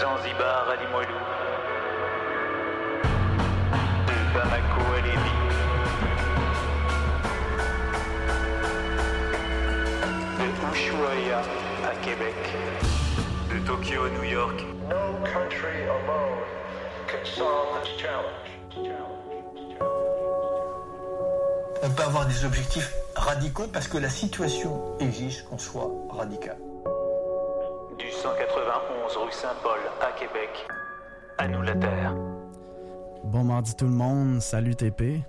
Zanzibar à Limoilou, de Bamako à Lévis, de Ushuaia à Québec, de Tokyo à New York. No country alone can solve this challenge. On peut avoir des objectifs radicaux parce que la situation exige qu'on soit radical. Du 191 rue Saint-Paul à Québec, à nous la terre. Bon mardi tout le monde, salut TP.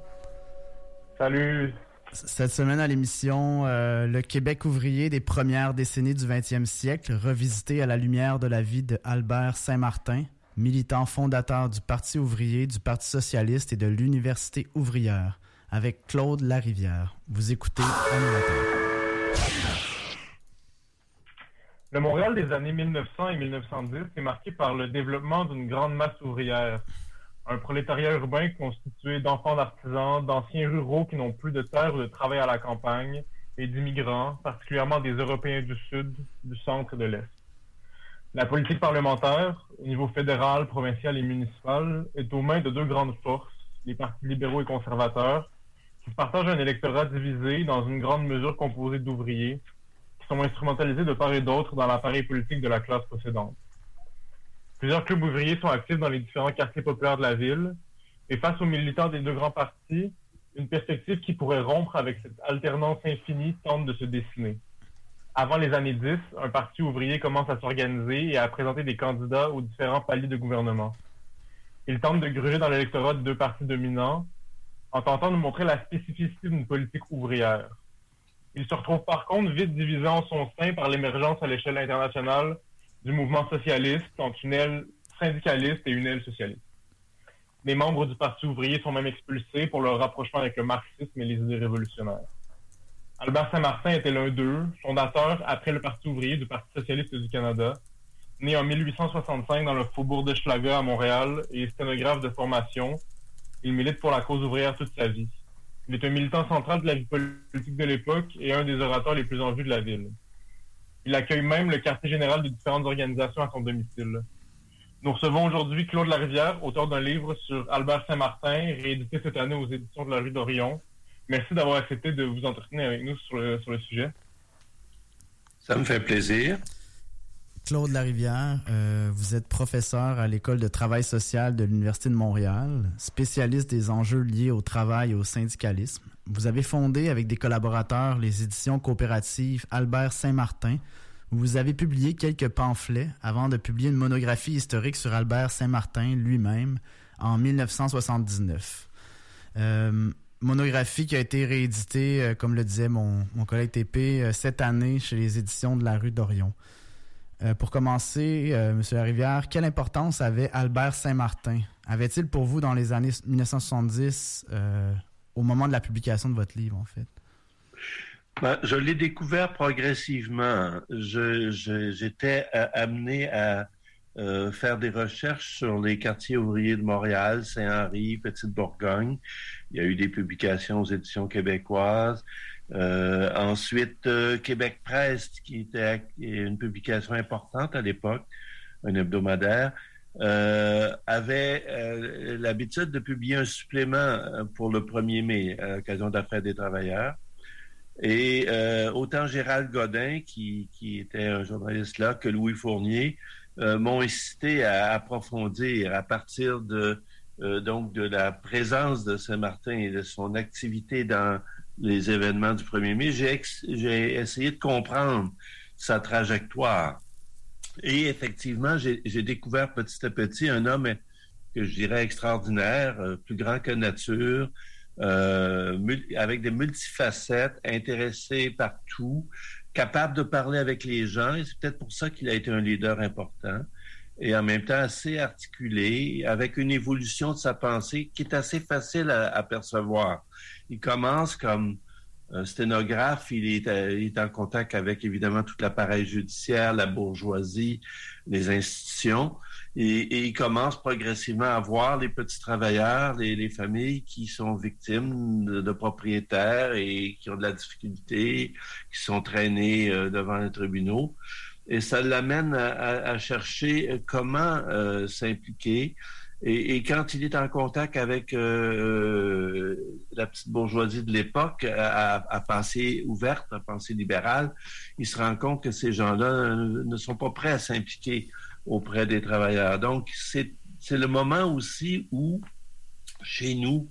Salut. Cette semaine à l'émission, euh, le Québec ouvrier des premières décennies du 20e siècle, revisité à la lumière de la vie de Albert Saint-Martin, militant fondateur du Parti ouvrier, du Parti socialiste et de l'Université ouvrière, avec Claude Larivière. Vous écoutez Animateur. Le Montréal des années 1900 et 1910 est marqué par le développement d'une grande masse ouvrière. Un prolétariat urbain constitué d'enfants d'artisans, d'anciens ruraux qui n'ont plus de terre ou de travail à la campagne, et d'immigrants, particulièrement des Européens du Sud, du Centre et de l'Est. La politique parlementaire, au niveau fédéral, provincial et municipal, est aux mains de deux grandes forces, les partis libéraux et conservateurs, qui partagent un électorat divisé dans une grande mesure composée d'ouvriers, sont instrumentalisés de part et d'autre dans l'appareil politique de la classe précédente. Plusieurs clubs ouvriers sont actifs dans les différents quartiers populaires de la ville, et face aux militants des deux grands partis, une perspective qui pourrait rompre avec cette alternance infinie tente de se dessiner. Avant les années 10, un parti ouvrier commence à s'organiser et à présenter des candidats aux différents paliers de gouvernement. Il tente de gruger dans l'électorat de deux partis dominants, en tentant de montrer la spécificité d'une politique ouvrière. Il se retrouve par contre vite divisé en son sein par l'émergence à l'échelle internationale du mouvement socialiste entre une aile syndicaliste et une aile socialiste. Les membres du Parti ouvrier sont même expulsés pour leur rapprochement avec le marxisme et les idées révolutionnaires. Albert Saint-Martin était l'un d'eux, fondateur après le Parti ouvrier du Parti socialiste du Canada, né en 1865 dans le faubourg de Schlaga à Montréal et sténographe de formation. Il milite pour la cause ouvrière toute sa vie. Il est un militant central de la vie politique de l'époque et un des orateurs les plus en vue de la ville. Il accueille même le quartier général de différentes organisations à son domicile. Nous recevons aujourd'hui Claude Larivière, auteur d'un livre sur Albert Saint-Martin, réédité cette année aux éditions de la rue d'Orion. Merci d'avoir accepté de vous entretenir avec nous sur le, sur le sujet. Ça me fait plaisir. Claude Larivière, euh, vous êtes professeur à l'École de travail social de l'Université de Montréal, spécialiste des enjeux liés au travail et au syndicalisme. Vous avez fondé avec des collaborateurs les éditions coopératives Albert Saint-Martin, vous avez publié quelques pamphlets avant de publier une monographie historique sur Albert Saint-Martin lui-même en 1979. Euh, monographie qui a été rééditée, euh, comme le disait mon, mon collègue TP, cette année chez les éditions de la rue d'Orion. Euh, pour commencer, euh, M. Larivière, quelle importance avait Albert Saint-Martin? Avait-il pour vous dans les années 1970, euh, au moment de la publication de votre livre, en fait? Ben, je l'ai découvert progressivement. J'étais euh, amené à faire des recherches sur les quartiers ouvriers de Montréal, Saint-Henri, Petite-Bourgogne. Il y a eu des publications aux éditions québécoises. Euh, ensuite, euh, Québec Presse, qui était une publication importante à l'époque, un hebdomadaire, euh, avait l'habitude de publier un supplément pour le 1er mai, à l'occasion de la fête des travailleurs. Et autant Gérald Godin, qui, qui était un journaliste là, que Louis Fournier, m'ont incité à approfondir à partir de donc de la présence de Saint-Martin et de son activité dans les événements du 1er mai. J'ai essayé de comprendre sa trajectoire. Et effectivement, j'ai découvert petit à petit un homme que je dirais extraordinaire, euh, plus grand que nature, euh, avec des multifacettes, intéressé par tout, capable de parler avec les gens, et c'est peut-être pour ça qu'il a été un leader important, et en même temps assez articulé, avec une évolution de sa pensée qui est assez facile à, percevoir. Il commence comme un sténographe, il est, euh, il est en contact avec évidemment tout l'appareil judiciaire, la bourgeoisie, les institutions, et, il commence progressivement à voir les petits travailleurs, les, les familles qui sont victimes de, de propriétaires et qui ont de la difficulté, qui sont traînés euh, devant les tribunaux. Et ça l'amène à, chercher comment s'impliquer. Et, quand il est en contact avec la petite bourgeoisie de l'époque, à, pensée ouverte, à pensée libérale, il se rend compte que ces gens-là ne sont pas prêts à s'impliquer auprès des travailleurs. Donc, c'est le moment aussi où, chez nous,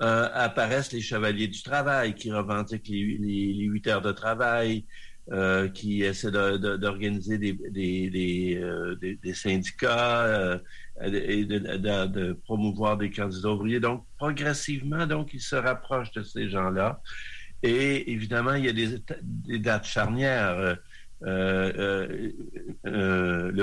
euh, apparaissent les chevaliers du travail qui revendiquent les, huit heures de travail, euh, qui essaient d'organiser des, des, euh, syndicats et de, promouvoir des candidats ouvriers. Donc, progressivement, donc, ils se rapprochent de ces gens-là. Et évidemment, il y a des, dates charnières. le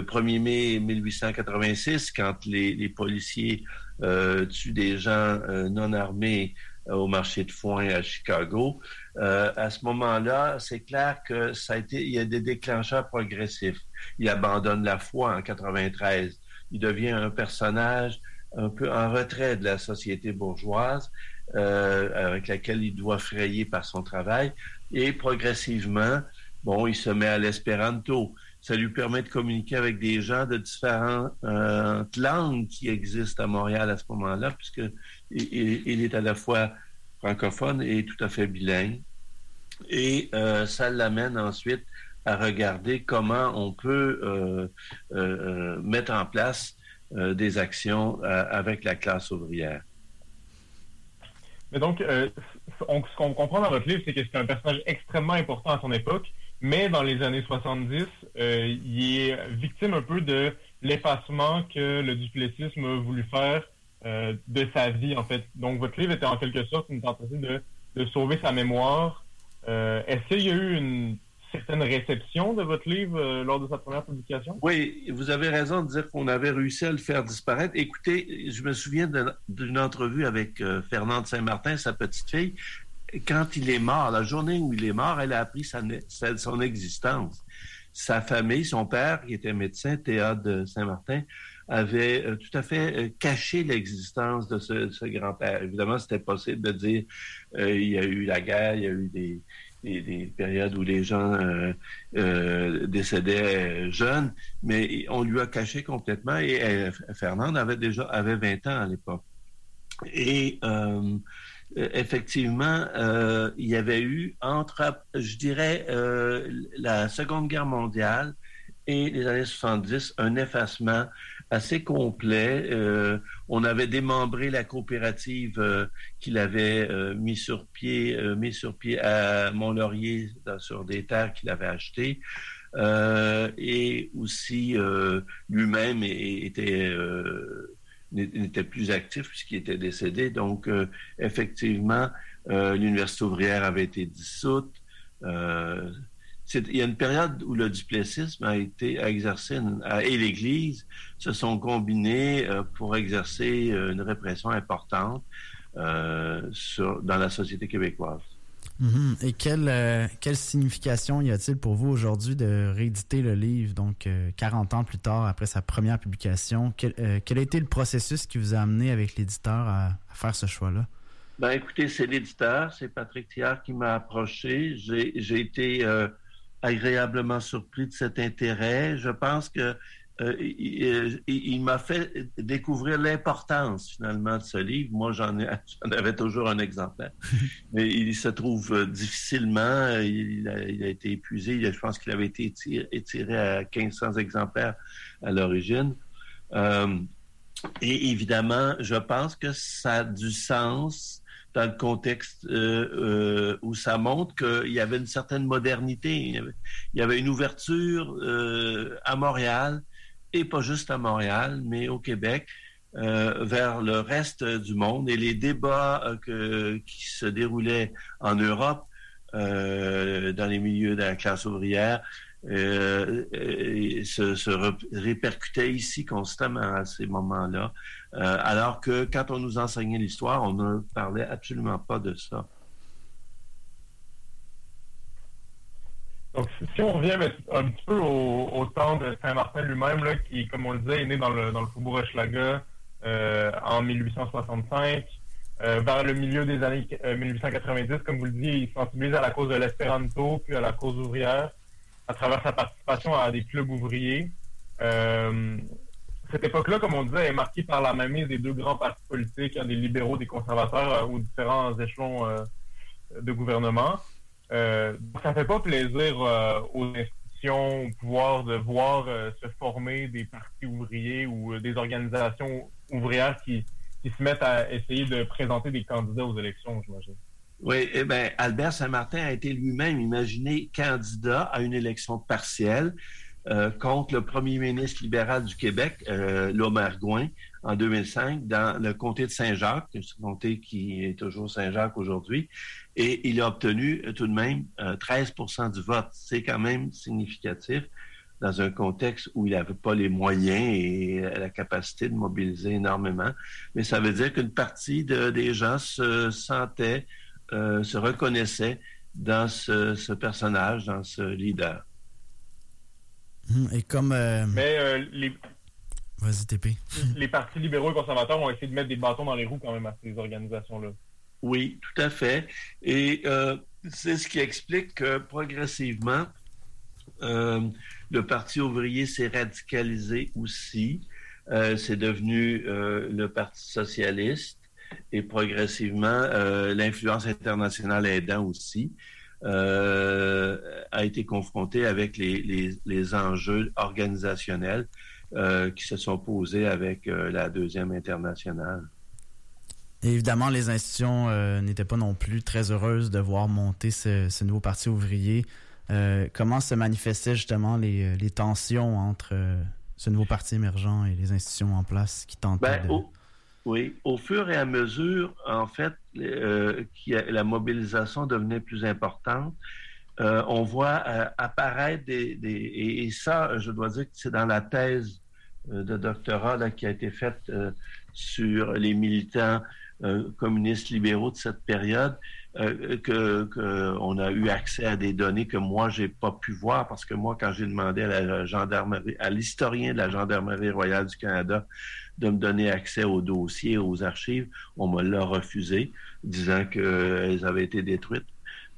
1er mai 1886, quand les policiers euh, tue des gens euh, non armés euh, au marché de foin à Chicago. À ce moment-là, c'est clair que ça a été, il y a des déclencheurs progressifs. Il abandonne la foi en 93. Il devient un personnage un peu en retrait de la société bourgeoise avec laquelle il doit frayer par son travail. Et progressivement, bon, il se met à l'espéranto ça lui permet de communiquer avec des gens de différentes euh, langues qui existent à Montréal à ce moment-là, puisque il, est à la fois francophone et tout à fait bilingue. Et euh, ça l'amène ensuite à regarder comment on peut euh, mettre en place des actions avec la classe ouvrière. Mais donc, ce qu'on comprend dans votre livre, c'est que c'est un personnage extrêmement important à son époque mais dans les années 70, euh, il est victime un peu de l'effacement que le duplessisme a voulu faire euh, de sa vie, en fait. Donc, votre livre était en quelque sorte une tentative de, sauver sa mémoire. Euh, est-ce qu'il y a eu une certaine réception de votre livre lors de sa première publication? Oui, vous avez raison de dire qu'on avait réussi à le faire disparaître. Écoutez, je me souviens d'une entrevue avec Fernande Saint-Martin, sa petite fille, quand il est mort, la journée où il est mort, elle a appris son existence. Sa famille, son père, qui était médecin, Théa de Saint-Martin, avait euh, tout à fait euh, caché l'existence de ce, grand-père. Évidemment, c'était possible de dire euh, il y a eu la guerre, il y a eu des, périodes où les gens décédaient jeunes, mais on lui a caché complètement et Fernande avait déjà avait 20 ans à l'époque. Et effectivement, il y avait eu entre, je dirais, la Seconde Guerre mondiale et les années 70, un effacement assez complet. on avait démembré la coopérative qu'il avait mis sur pied, mis sur pied à Mont-Laurier sur des terres qu'il avait achetées. et aussi lui-même était n'était plus actif puisqu'il était décédé. Donc, euh, effectivement, euh, l'Université ouvrière avait été dissoute. Euh, il y a une période où le duplessisme a été exercé et l'Église se sont combinés pour exercer une répression importante sur, dans la société québécoise. Mhm. Et quelle, euh, quelle signification y a-t-il pour vous aujourd'hui de rééditer le livre, donc 40 euh, ans plus tard, après sa première publication? Quel, euh, quel, a été le processus qui vous a amené avec l'éditeur à, faire ce choix-là? Ben, écoutez, c'est l'éditeur, c'est Patrick Thiard qui m'a approché. J'ai été agréablement surpris de cet intérêt. Je pense que euh, il, m'a fait découvrir l'importance finalement de ce livre. Moi, j'en, avais toujours un exemplaire, mais il se trouve euh, difficilement. Il a, été épuisé. Je pense qu'il avait été étiré, à 1500 exemplaires à l'origine. Euh, et évidemment, je pense que ça a du sens dans le contexte où ça montre qu'il y avait une certaine modernité. Il y avait, une ouverture à Montréal et pas juste à Montréal, mais au Québec, euh, vers le reste du monde. Et les débats euh, qui se déroulaient en Europe, euh, dans les milieux de la classe ouvrière, se, répercutaient ici constamment à ces moments-là. alors que quand on nous enseignait l'histoire, on ne parlait absolument pas de ça. Donc, si on revient un petit peu au, temps de Saint-Martin lui-même, qui, comme on le disait, est né dans le, dans le faubourg Hochelaga euh, en 1865, euh, vers le milieu des années 1890, euh, comme vous le disiez, il sensibilise à la cause de l'espéranto, puis à la cause ouvrière. À travers sa participation à des clubs ouvriers. Euh, cette époque-là, comme on disait, est marquée par la mainmise des deux grands partis politiques, hein, des libéraux, des conservateurs, euh, aux différents échelons euh, de gouvernement. Euh, ça fait pas plaisir aux institutions, au pouvoir de voir se former des partis ouvriers ou des organisations ouvrières qui, qui se mettent à essayer de présenter des candidats aux élections, j'imagine. Oui, eh bien, Albert Saint-Martin a été lui-même imaginé candidat à une élection partielle euh, contre le premier ministre libéral du Québec, euh, Gouin, en 2005, dans le comté de Saint-Jacques, ce comté qui est toujours Saint-Jacques aujourd'hui, et il a obtenu euh, tout de même 13% euh, du vote. C'est quand même significatif dans un contexte où il n'avait pas les moyens et la capacité de mobiliser énormément. Mais ça veut dire qu'une partie de, des gens se sentaient euh, se reconnaissait dans ce, personnage, dans ce leader. Hum, et comme. Euh, Mais euh, les. Vas-y, TP. Les partis libéraux et conservateurs ont essayé de mettre des bâtons dans les roues quand même à ces organisations-là. Oui, tout à fait. Et c'est ce qui explique que progressivement, le Parti ouvrier s'est radicalisé aussi. c'est devenu le Parti socialiste et progressivement, euh, l'influence internationale aidant aussi, euh, a été confrontée avec les, les, enjeux organisationnels euh, qui se sont posés avec la deuxième internationale. évidemment, les institutions n'étaient pas non plus très heureuses de voir monter ce, nouveau parti ouvrier. comment se manifestaient justement les, les tensions entre ce nouveau parti émergent et les institutions en place qui tentaient ben, de... Oui, au fur et à mesure, en fait, euh, la mobilisation devenait plus importante. Euh, on voit euh, apparaître des, et, ça, je dois dire que c'est dans la thèse de doctorat qui a été faite sur les militants communistes libéraux de cette période, que qu'on a eu accès à des données que moi j'ai pas pu voir parce que moi quand j'ai demandé à la gendarmerie, à l'historien de la gendarmerie royale du Canada de me donner accès aux dossiers, aux archives. On me l'a refusé, disant qu'elles avaient été détruites.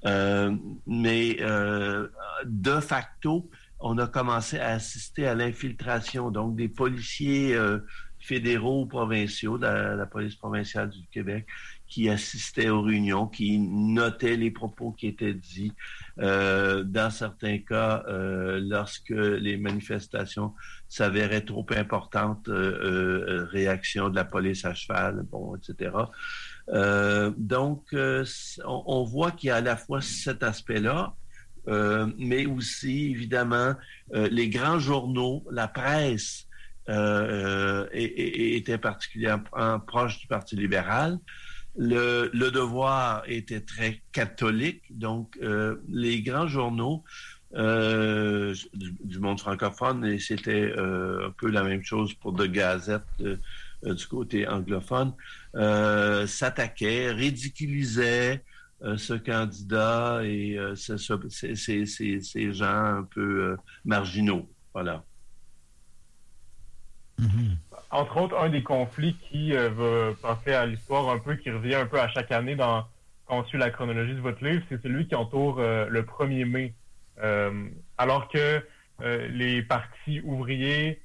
Euh, mais euh, de facto, on a commencé à assister à l'infiltration, donc des policiers euh, fédéraux ou provinciaux de la, police provinciale du Québec qui assistaient aux réunions, qui notaient les propos qui étaient dits. Euh, dans certains cas, euh, lorsque les manifestations s'avéraient trop importantes, euh, réaction de la police à cheval, bon, etc. donc, on, voit qu'il y a à la fois cet aspect-là, mais aussi, évidemment, les grands journaux, la presse, euh, était particulièrement proche du Parti libéral. Le, devoir était très catholique, donc euh, les grands journaux euh, du, monde francophone, et c'était euh, un peu la même chose pour de Gazette euh, du côté anglophone, s'attaquaient, ridiculisaient ce candidat et ces gens un peu marginaux. Voilà. Mhm. Entre autres, un des conflits qui va passer à l'histoire un peu, qui revient un peu à chaque année dans, quand on suit la chronologie de votre livre, c'est celui qui entoure le 1er mai. Euh, alors que les partis ouvriers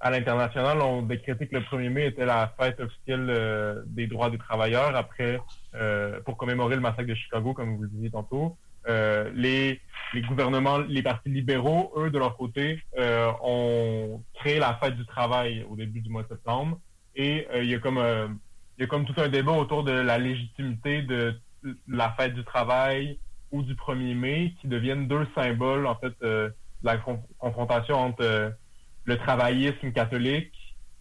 à l'international ont décrété que le 1er mai était la fête officielle des droits des travailleurs après pour commémorer le massacre de Chicago, comme vous le disiez tantôt. Euh, les, les, gouvernements, les partis libéraux, eux, de leur côté, euh, ont créé la fête du travail au début du mois de septembre. Et euh, il y a comme il y a comme tout un débat autour de la légitimité de la fête du travail ou du 1er mai, qui deviennent deux symboles, en fait, de la confrontation entre le travaillisme catholique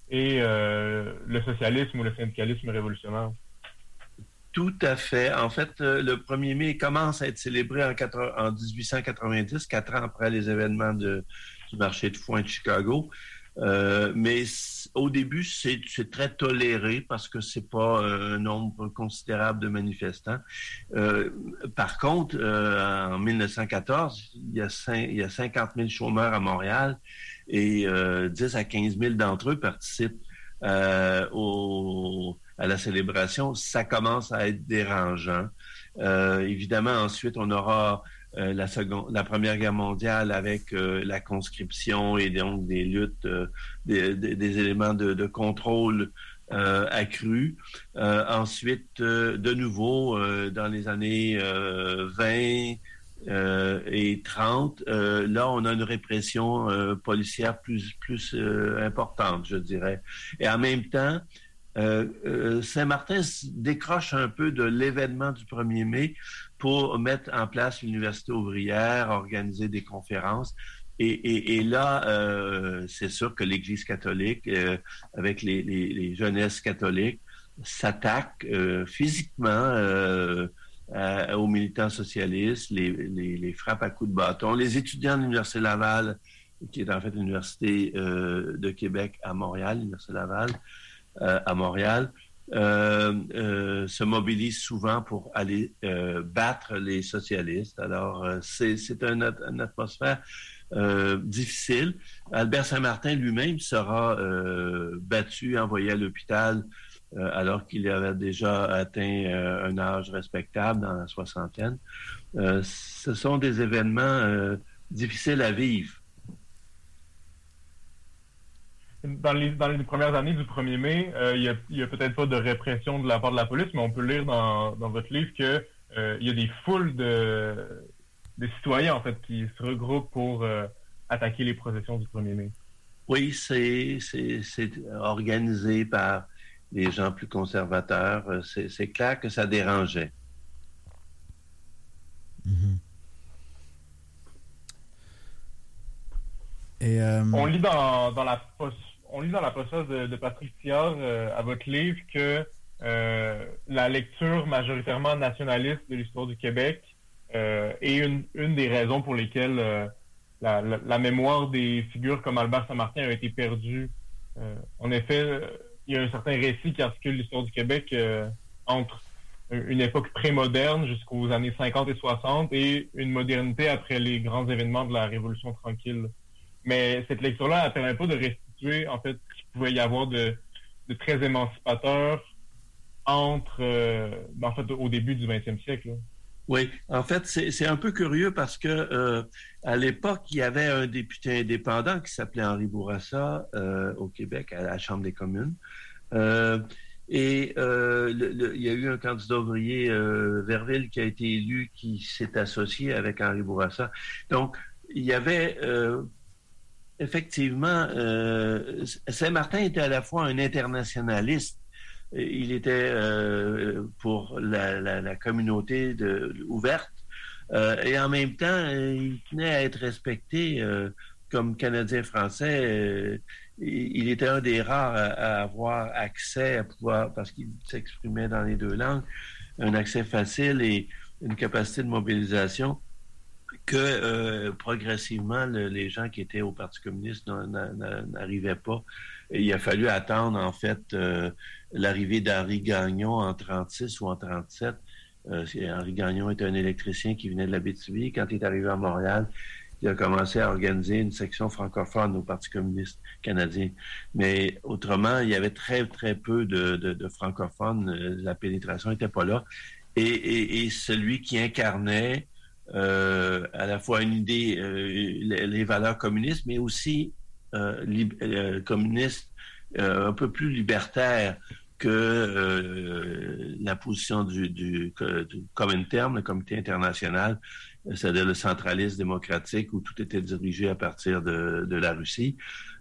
et le socialisme ou le syndicalisme révolutionnaire. Tout à fait. En fait, euh, le 1er mai commence à être célébré en, en 1890, quatre ans après les événements du marché de foin de Chicago. Euh, mais au début, c'est très toléré parce que c'est pas un nombre considérable de manifestants. Euh, par contre, euh, en 1914, il y, a il y a 50 000 chômeurs à Montréal et 10 à 15 000 d'entre eux participent au à la célébration, ça commence à être dérangeant. Euh, évidemment, ensuite, on aura la, seconde, la Première Guerre mondiale avec la conscription et donc des luttes, des, des, éléments de, contrôle accrus. ensuite, de nouveau, dans les années 20, euh, et 30, euh, là, on a une répression euh, policière plus importante, je dirais. Et en même temps, Saint-Martin décroche un peu de l'événement du 1er mai pour mettre en place l'université ouvrière, organiser des conférences. Et, et, là, c'est sûr que l'Église catholique, avec les, les, les, jeunesses catholiques, s'attaque physiquement euh, aux militants socialistes, les, les, frappes à coups de bâton. Les étudiants de l'Université Laval, qui est en fait l'Université euh, de Québec à Montréal, l'Université Laval euh, à Montréal, euh, euh, se mobilisent souvent pour aller battre les socialistes. Alors, c'est un, une atmosphère difficile. Albert Saint-Martin lui-même sera battu, envoyé à l'hôpital euh, alors qu'il avait déjà atteint euh, un âge respectable dans la soixantaine. Euh, ce sont des événements difficiles à vivre. Dans les, dans les, premières années du 1er mai, il n'y a, peut-être pas de répression de la part de la police, mais on peut lire dans, dans votre livre qu'il il y a des foules de, de, citoyens en fait qui se regroupent pour attaquer les processions du 1er mai. Oui, c'est organisé par les gens plus conservateurs, euh, c'est clair que ça dérangeait. Mm-hmm. Euh, On lit dans, la on lit dans la de, Patrick Thiard euh, à votre livre que la lecture majoritairement nationaliste de l'histoire du Québec est une, des raisons pour lesquelles la, la, mémoire des figures comme Albert Saint-Martin a été perdue. en effet, il y a un certain récit qui articule l'histoire du Québec euh, entre une époque pré-moderne jusqu'aux années 50 et 60 et une modernité après les grands événements de la Révolution tranquille. Mais cette lecture-là ne permet pas de restituer en fait ce qu'il pouvait y avoir de, très émancipateur entre euh, en fait au début du 20e siècle. Oui, en fait, c'est un peu curieux parce que euh, à l'époque, il y avait un député indépendant qui s'appelait Henri Bourassa euh, au Québec, à la Chambre des communes. Et il y a eu un candidat ouvrier, Verville, qui a été élu, qui s'est associé avec Henri Bourassa. Donc, il y avait effectivement, Saint-Martin était à la fois un internationaliste il était euh, pour la, la, la, communauté de, ouverte euh, et en même temps, il tenait à être respecté euh, comme Canadien-Français. il était un des rares à, avoir accès à pouvoir, parce qu'il s'exprimait dans les deux langues, un accès facile et une capacité de mobilisation que progressivement les gens qui étaient au Parti communiste n'arrivaient pas. Il a fallu attendre en fait l'arrivée d'Henri Gagnon en 36 ou en 37. Euh, Henri Gagnon était un électricien qui venait de la BTV. Quand il est arrivé à Montréal, il a commencé à organiser une section francophone au Parti communiste canadien. Mais autrement, il y avait très, très peu de, francophones. Euh, la pénétration n'était pas là. Et, celui qui incarnait euh, à la fois une idée, les, valeurs communistes, mais aussi communistes un peu plus libertaire que euh, la position du, du, du le comité international, c'est-à-dire le centralisme démocratique où tout était dirigé à partir de, de la Russie.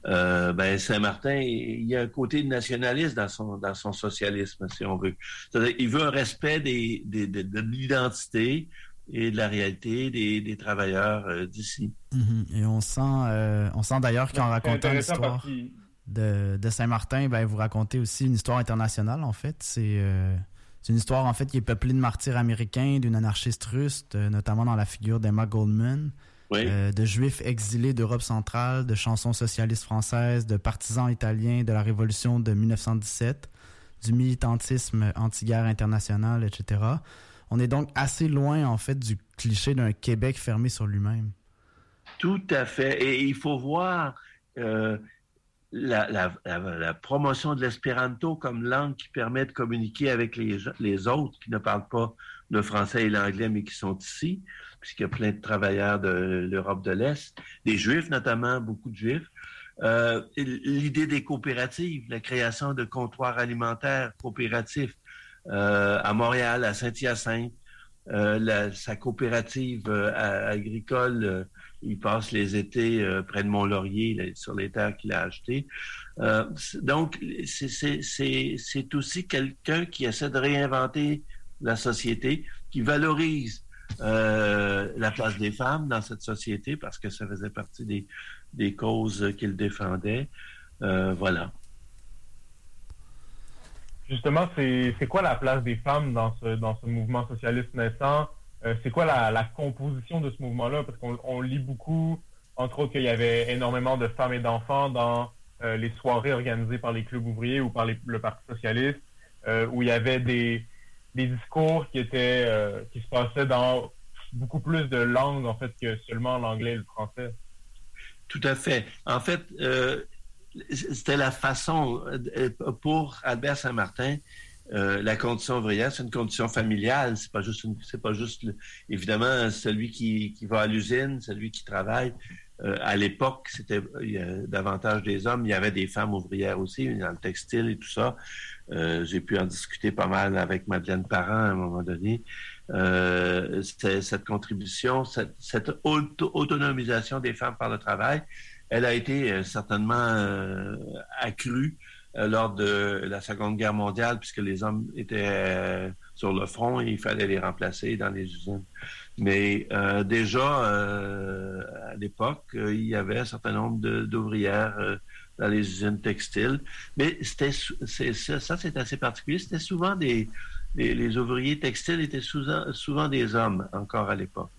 Euh, ben Saint-Martin, il y a un côté nationaliste dans son dans son socialisme, si on veut. C'est-à-dire, il veut un respect des, des de, l'identité et de la réalité des, des travailleurs euh, d'ici. Mm-hmm. Et on sent euh, on sent d'ailleurs qu'en racontant l'histoire de, Saint-Martin, ben, vous racontez aussi une histoire internationale, en fait. Euh, c'est une histoire, en fait, qui est peuplée de martyrs américains, d'une anarchiste russe, euh, notamment dans la figure d'Emma Goldman, euh, de juifs exilés d'Europe centrale, de chansons socialistes françaises, de partisans italiens de la Révolution de 1917, du militantisme anti-guerre internationale, etc. On est donc assez loin, en fait, du cliché d'un Québec fermé sur lui-même. Tout à fait. Et il faut voir la, la, promotion de l'espéranto comme langue qui permet de communiquer avec les, les autres qui ne parlent pas le français et l'anglais, mais qui sont ici, puisqu'il y a plein de travailleurs de l'Europe de l'Est, des Juifs notamment, beaucoup de Juifs. Euh, L'idée des coopératives, la création de comptoirs alimentaires coopératifs euh, à Montréal, à Saint-Hyacinthe, euh, sa coopérative euh, agricole il passe les étés près de Mont-Laurier, sur les terres qu'il a achetées. Donc, c'est aussi quelqu'un qui essaie de réinventer la société, qui valorise la place des femmes dans cette société parce que ça faisait partie des causes qu'il défendait. voilà. Justement, c'est quoi la place des femmes dans ce, dans ce mouvement socialiste naissant? Euh, c'est quoi la, composition de ce mouvement-là? Parce qu'on lit beaucoup, entre autres, qu'il y avait énormément de femmes et d'enfants dans euh, les soirées organisées par les clubs ouvriers ou par le Parti socialiste, euh, où il y avait des, discours qui étaient qui se passaient dans beaucoup plus de langues, en fait, que seulement l'anglais et le français. Tout à fait. En fait, c'était la façon pour Albert Saint-Martin euh, la condition ouvrière, c'est une condition familiale. C'est pas juste, c'est pas juste évidemment celui qui, va à l'usine, celui qui travaille. Euh, à l'époque, c'était davantage des hommes. Il y avait des femmes ouvrières aussi dans le textile et tout ça. Euh, j'ai pu en discuter pas mal avec Madeleine Parent à un moment donné. cette contribution, cette autonomisation des femmes par le travail, elle a été certainement accrue euh, lors de la Seconde Guerre mondiale, puisque les hommes étaient euh, sur le front et il fallait les remplacer dans les usines. Mais euh, déjà, à l'époque, il y avait un certain nombre d'ouvrières dans les usines textiles. Mais c'était ça, c'est assez particulier. C'était souvent des les, ouvriers textiles étaient souvent, souvent des hommes encore à l'époque.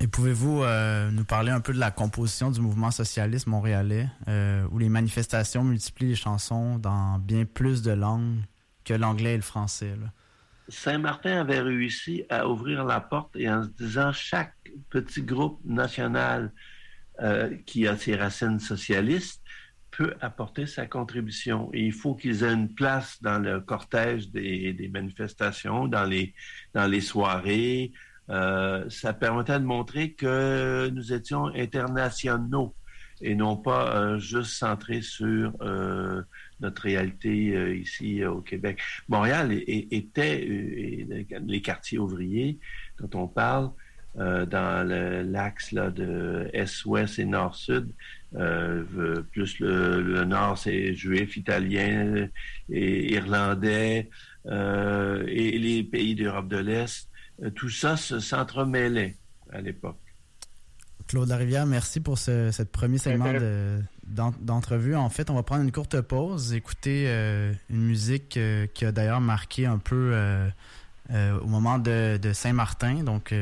Et pouvez-vous euh, nous parler un peu de la composition du mouvement socialiste montréalais, euh, où les manifestations multiplient les chansons dans bien plus de langues que l'anglais et le français? Saint-Martin avait réussi à ouvrir la porte et en se disant chaque petit groupe national euh, qui a ses racines socialistes peut apporter sa contribution. Et il faut qu'ils aient une place dans le cortège des, des manifestations, dans les, dans les soirées, euh, ça permettait de montrer que nous étions internationaux et non pas euh, juste centrés sur euh, notre réalité ici au Québec. Montréal était les quartiers ouvriers dont on parle dans l'axe de Est-Ouest et Nord-Sud. plus le, Nord, c'est juif, italien et irlandais et les pays d'Europe de l'Est euh, tout ça s'entremêlait à l'époque. Claude Larivière, merci pour ce, premier segment d'entrevue. en fait, on va prendre une courte pause, écouter euh, une musique euh, qui a d'ailleurs marqué un peu au moment de, Saint-Martin. Donc,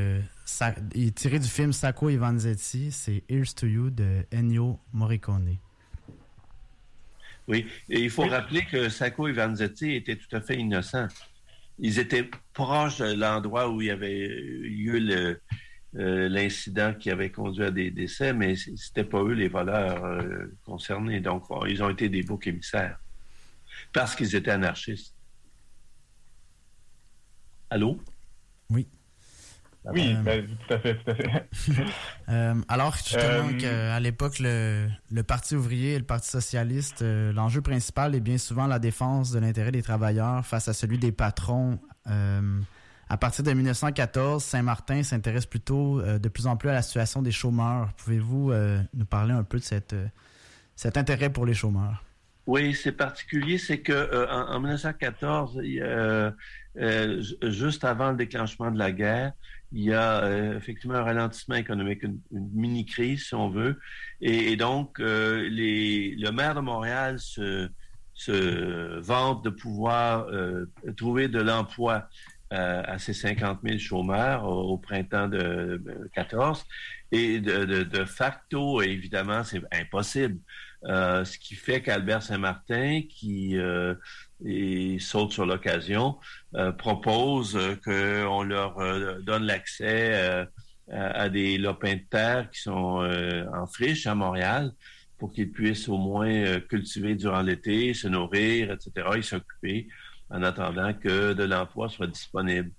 ça, il est tiré du film Sacco et Vanzetti. C'est Here's to You de Ennio Morricone. Oui, et il faut rappeler que Sacco et Vanzetti étaient tout à fait innocents ils étaient proches de l'endroit où il y avait eu euh, l'incident qui avait conduit à des décès, mais c'était pas eux les voleurs euh, concernés. Donc, ils ont été des boucs émissaires parce qu'ils étaient anarchistes. Allô? Oui. Oui, euh, ben, tout à fait, tout à fait. Euh, alors, justement, euh, à l'époque, le, Parti ouvrier et le Parti socialiste, l'enjeu principal est bien souvent la défense de l'intérêt des travailleurs face à celui des patrons. à partir de 1914, Saint-Martin s'intéresse plutôt de plus en plus à la situation des chômeurs. Pouvez-vous nous parler un peu de cette, cet intérêt pour les chômeurs? Oui, c'est particulier, c'est que en, 1914, juste avant le déclenchement de la guerre, il y a euh, effectivement un ralentissement économique, une, mini-crise, si on veut. Et, donc, euh, les, le maire de Montréal se, se vante de pouvoir euh, trouver de l'emploi à ces 50 000 chômeurs au, printemps de 14. Et de, de, de facto, évidemment, c'est impossible. ce qui fait qu'Albert Saint-Martin, qui saute sur l'occasion, euh, propose euh, qu'on leur euh, donne l'accès à des lopins de terre qui sont en friche à Montréal pour qu'ils puissent au moins cultiver durant l'été, se nourrir, etc., et s'occuper en attendant que de l'emploi soit disponible.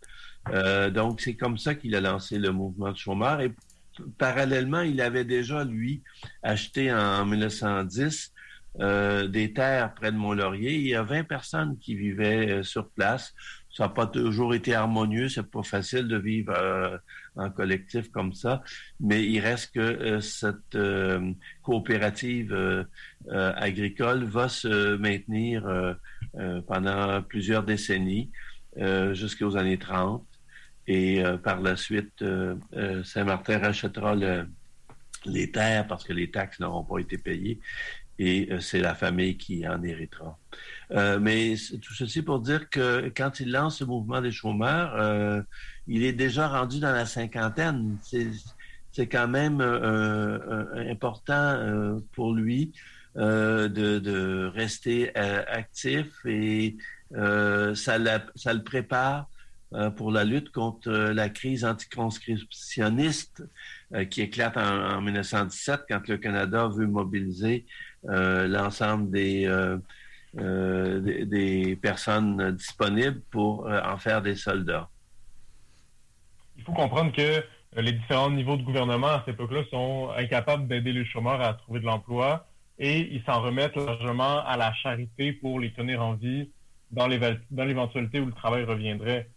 donc, c'est comme ça qu'il a lancé le mouvement de chômeurs. Et parallèlement, il avait déjà, lui, acheté en 1910 euh, des terres près de Mont-Laurier. Il y a 20 personnes qui vivaient euh, sur place. Ça n'a pas toujours été harmonieux, c'est pas facile de vivre euh, en collectif comme ça, mais il reste que cette coopérative agricole va se maintenir pendant plusieurs décennies jusqu'aux années 30. Et par la suite, Saint-Martin rachètera les terres parce que les taxes n'auront pas été payées et euh, c'est la famille qui en héritera. Euh, mais tout ceci pour dire que quand il lance ce mouvement des chômeurs, euh, il est déjà rendu dans la cinquantaine. C'est quand même important pour lui de, de, rester actif et ça, la, ça le prépare pour la lutte contre la crise anticonscriptionniste qui éclate en, en, 1917 quand le Canada veut mobiliser euh, l'ensemble euh, euh, des, des, personnes disponibles pour en faire des soldats. Il faut comprendre que les différents niveaux de gouvernement à cette époque-là sont incapables d'aider les chômeurs à trouver de l'emploi et ils s'en remettent largement à la charité pour les tenir en vie dans l'éventualité où le travail reviendrait.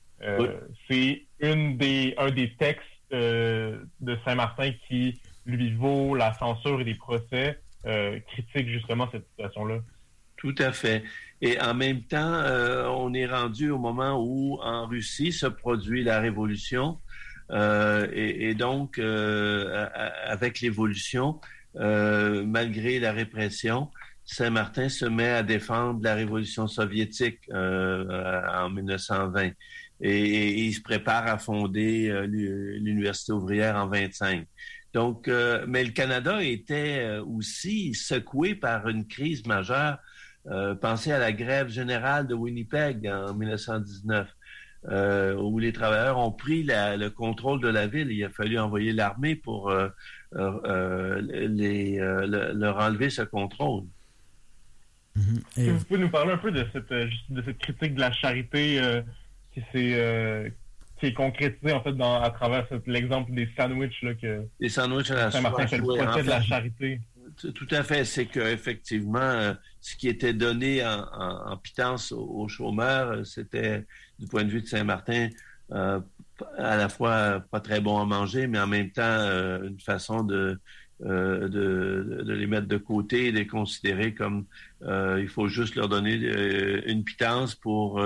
C'est une des, un des textes de Saint-Martin qui lui vaut la censure et des procès euh, critique justement cette situation-là. Tout à fait. Et en même temps, euh, on est rendu au moment où en Russie se produit la révolution. Euh, et, donc, avec l'évolution, malgré la répression, Saint-Martin se met à défendre la révolution soviétique en 1920. Et, et, il se prépare à fonder l'Université ouvrière en 25. Donc, euh, mais le Canada était euh, aussi secoué par une crise majeure. Euh, pensez à la grève générale de Winnipeg en 1919, euh, où les travailleurs ont pris le contrôle de la ville. Il a fallu envoyer l'armée pour les, leur enlever ce contrôle. Mm-hmm. Vous pouvez nous parler un peu de cette, de cette critique de la charité qui s'est qui est concrétisé en fait dans, à travers l'exemple des sandwichs là, que les sandwichs à la Saint-Martin fait le de la charité? Tout à fait, c'est qu'effectivement, euh, ce qui était donné en, pitance aux, chômeurs, euh, c'était, du point de vue de Saint-Martin, euh, à la fois pas très bon à manger, mais en même temps une façon de, de, les mettre de côté et de les considérer comme il faut juste leur donner une pitance pour